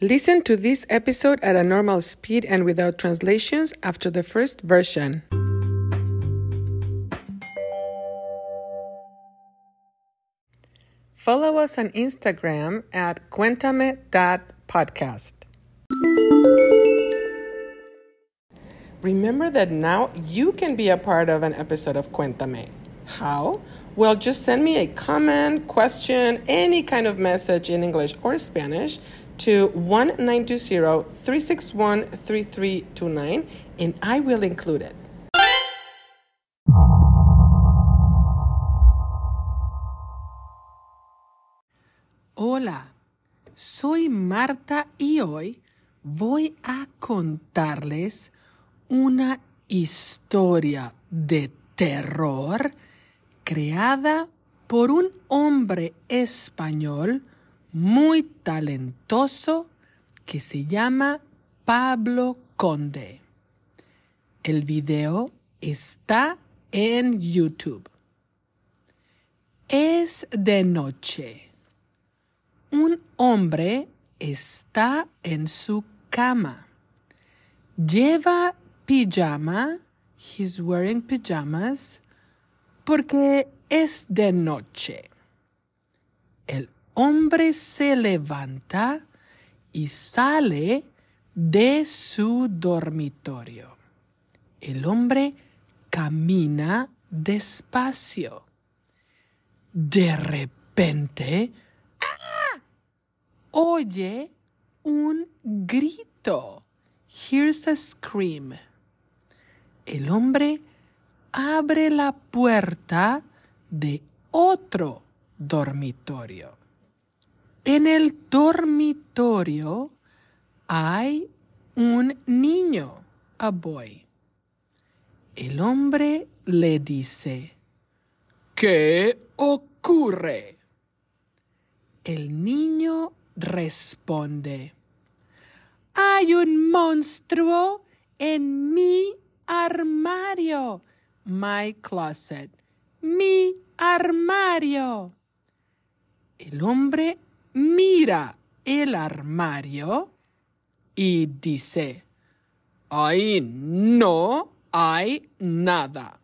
Listen to this episode at a normal speed and without translations after the first version. Follow us on Instagram at cuéntame.podcast. Remember that now you can be a part of an episode of Cuéntame. How? Well, just send me a comment, question, any kind of message in English or Spanish to 1920-361-3329 and I will include it. Hola, soy Marta y hoy voy a contarles una historia de terror creada por un hombre español muy talentoso que se llama Pablo Conde. El video está en YouTube. Es de noche. Un hombre está en su cama. Lleva pijama. He's wearing pajamas porque es de noche. Hombre se levanta y sale de su dormitorio. El hombre camina despacio. De repente, ¡ah! oye un grito. Here's a scream. El hombre abre la puerta de otro dormitorio. En el dormitorio hay un niño, a boy. El hombre le dice, ¿qué ocurre? El niño responde, hay un monstruo en mi armario my closet, mi armario. El hombre mira el armario y dice, ahí no hay nada.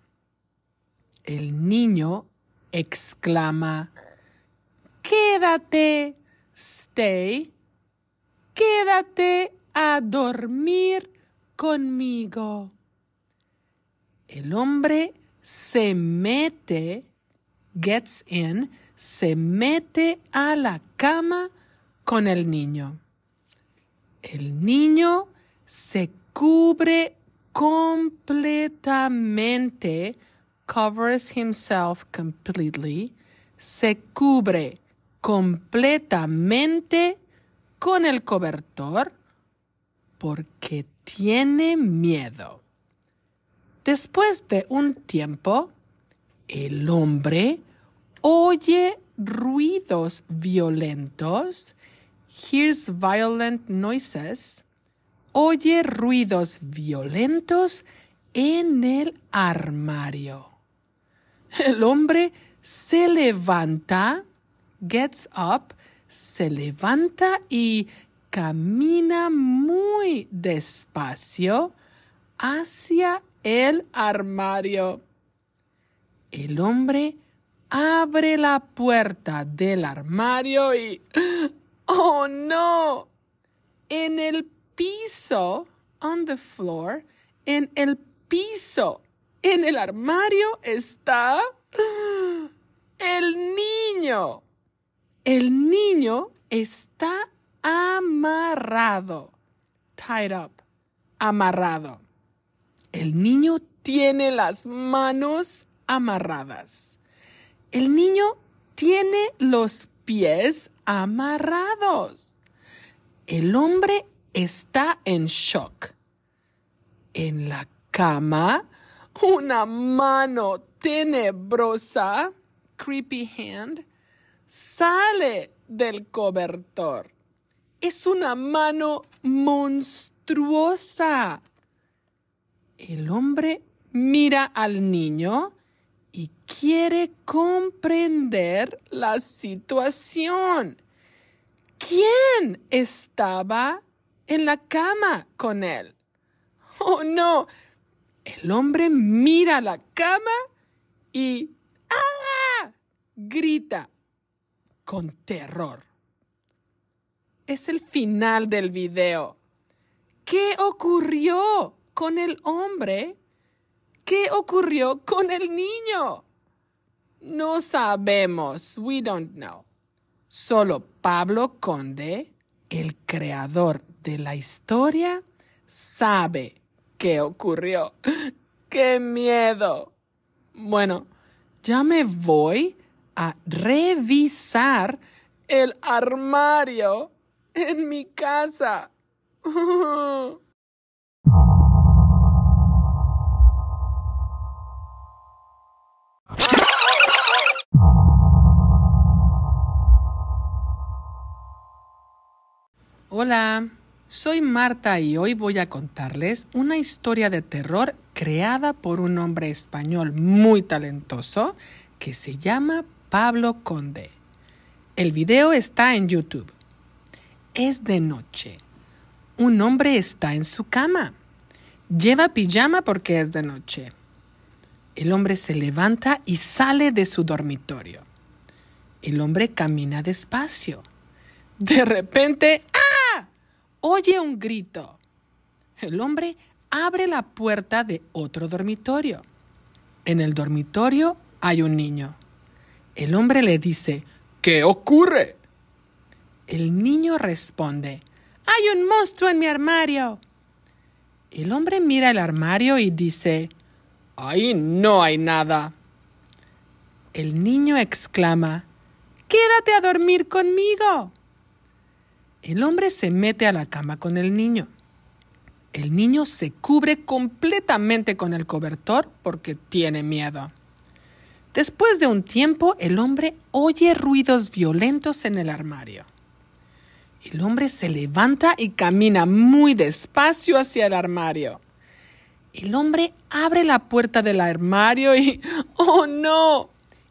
El niño exclama, quédate, stay, quédate a dormir conmigo el hombre se mete, gets in, se mete a la cama con el niño. El niño se cubre completamente, covers himself completely, se cubre completamente con el cobertor porque tiene miedo. Después de un tiempo, el hombre oye ruidos violentos, hears violent noises, oye ruidos violentos en el armario. El hombre se levanta, gets up, se levanta y camina muy despacio hacia el armario. El hombre abre la puerta del armario y... ¡Oh no! En el piso, on the floor, en el piso, en el armario está el niño. El niño está amarrado. Tied up. Amarrado. El niño tiene las manos amarradas. El niño tiene los pies amarrados. El hombre está en shock. En la cama, una mano tenebrosa, creepy hand, sale del cobertor. Es una mano monstruosa el hombre mira al niño y quiere comprender la situación. ¿Quién estaba en la cama con él? Oh, no. El hombre mira la cama y ¡ah! grita con terror. Es el final del video. ¿Qué ocurrió con el hombre? ¿Qué ocurrió con el niño? No sabemos. We don't know. Solo Pablo Conde, el creador de la historia, sabe qué ocurrió. ¡Qué miedo! Bueno, ya me voy a revisar el armario en mi casa. Hola, soy Marta y hoy voy a contarles una historia de terror creada por un hombre español muy talentoso que se llama Pablo Conde. El video está en YouTube. Es de noche. Un hombre está en su cama. Lleva pijama porque es de noche. El hombre se levanta y sale de su dormitorio. El hombre camina despacio. De repente. Oye un grito. El hombre abre la puerta de otro dormitorio. En el dormitorio hay un niño. El hombre le dice, ¿qué ocurre? El niño responde, hay un monstruo en mi armario. El hombre mira el armario y dice, ahí no hay nada. El niño exclama, quédate a dormir conmigo. El hombre se mete a la cama con el niño. El niño se cubre completamente con el cobertor porque tiene miedo. Después de un tiempo, el hombre oye ruidos violentos en el armario. El hombre se levanta y camina muy despacio hacia el armario. El hombre abre la puerta del armario y... ¡Oh no!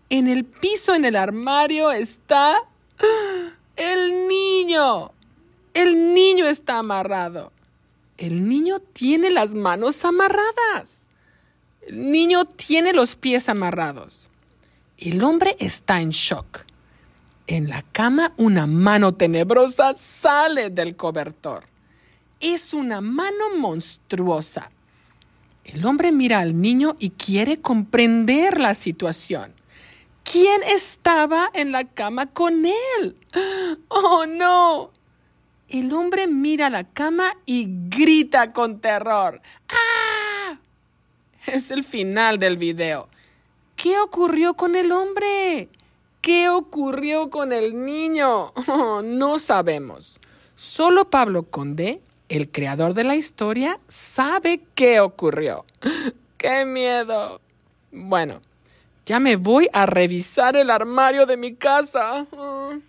En el piso en el armario está... El niño. El niño está amarrado. El niño tiene las manos amarradas. El niño tiene los pies amarrados. El hombre está en shock. En la cama una mano tenebrosa sale del cobertor. Es una mano monstruosa. El hombre mira al niño y quiere comprender la situación. ¿Quién estaba en la cama con él? ¡Oh, no! El hombre mira la cama y grita con terror. ¡Ah! Es el final del video. ¿Qué ocurrió con el hombre? ¿Qué ocurrió con el niño? no sabemos. Solo Pablo Conde, el creador de la historia, sabe qué ocurrió. ¡Qué miedo! Bueno, ya me voy a revisar el armario de mi casa.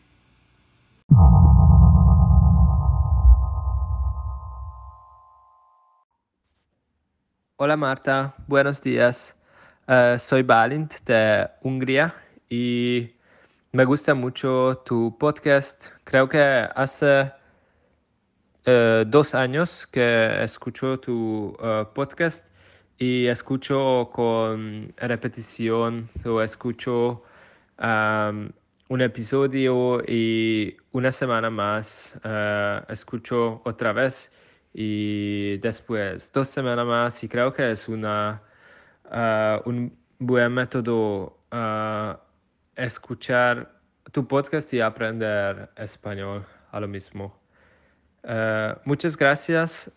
Hola Marta, buenos días. Uh, soy Balint de Hungría y me gusta mucho tu podcast. Creo que hace uh, dos años que escucho tu uh, podcast y escucho con repetición o escucho un episodio y una semana más escucho otra vez y después dos semanas más y creo que es una, un buen método escuchar tu podcast y aprender español a lo mismo. Uh, muchas gracias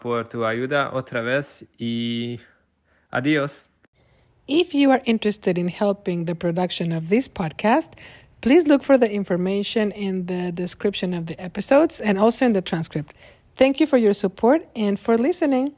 por tu ayuda otra vez y adiós. If you are interested in helping the production of this podcast, please look for the information in the description of the episodes and also in the transcript. Thank you for your support and for listening.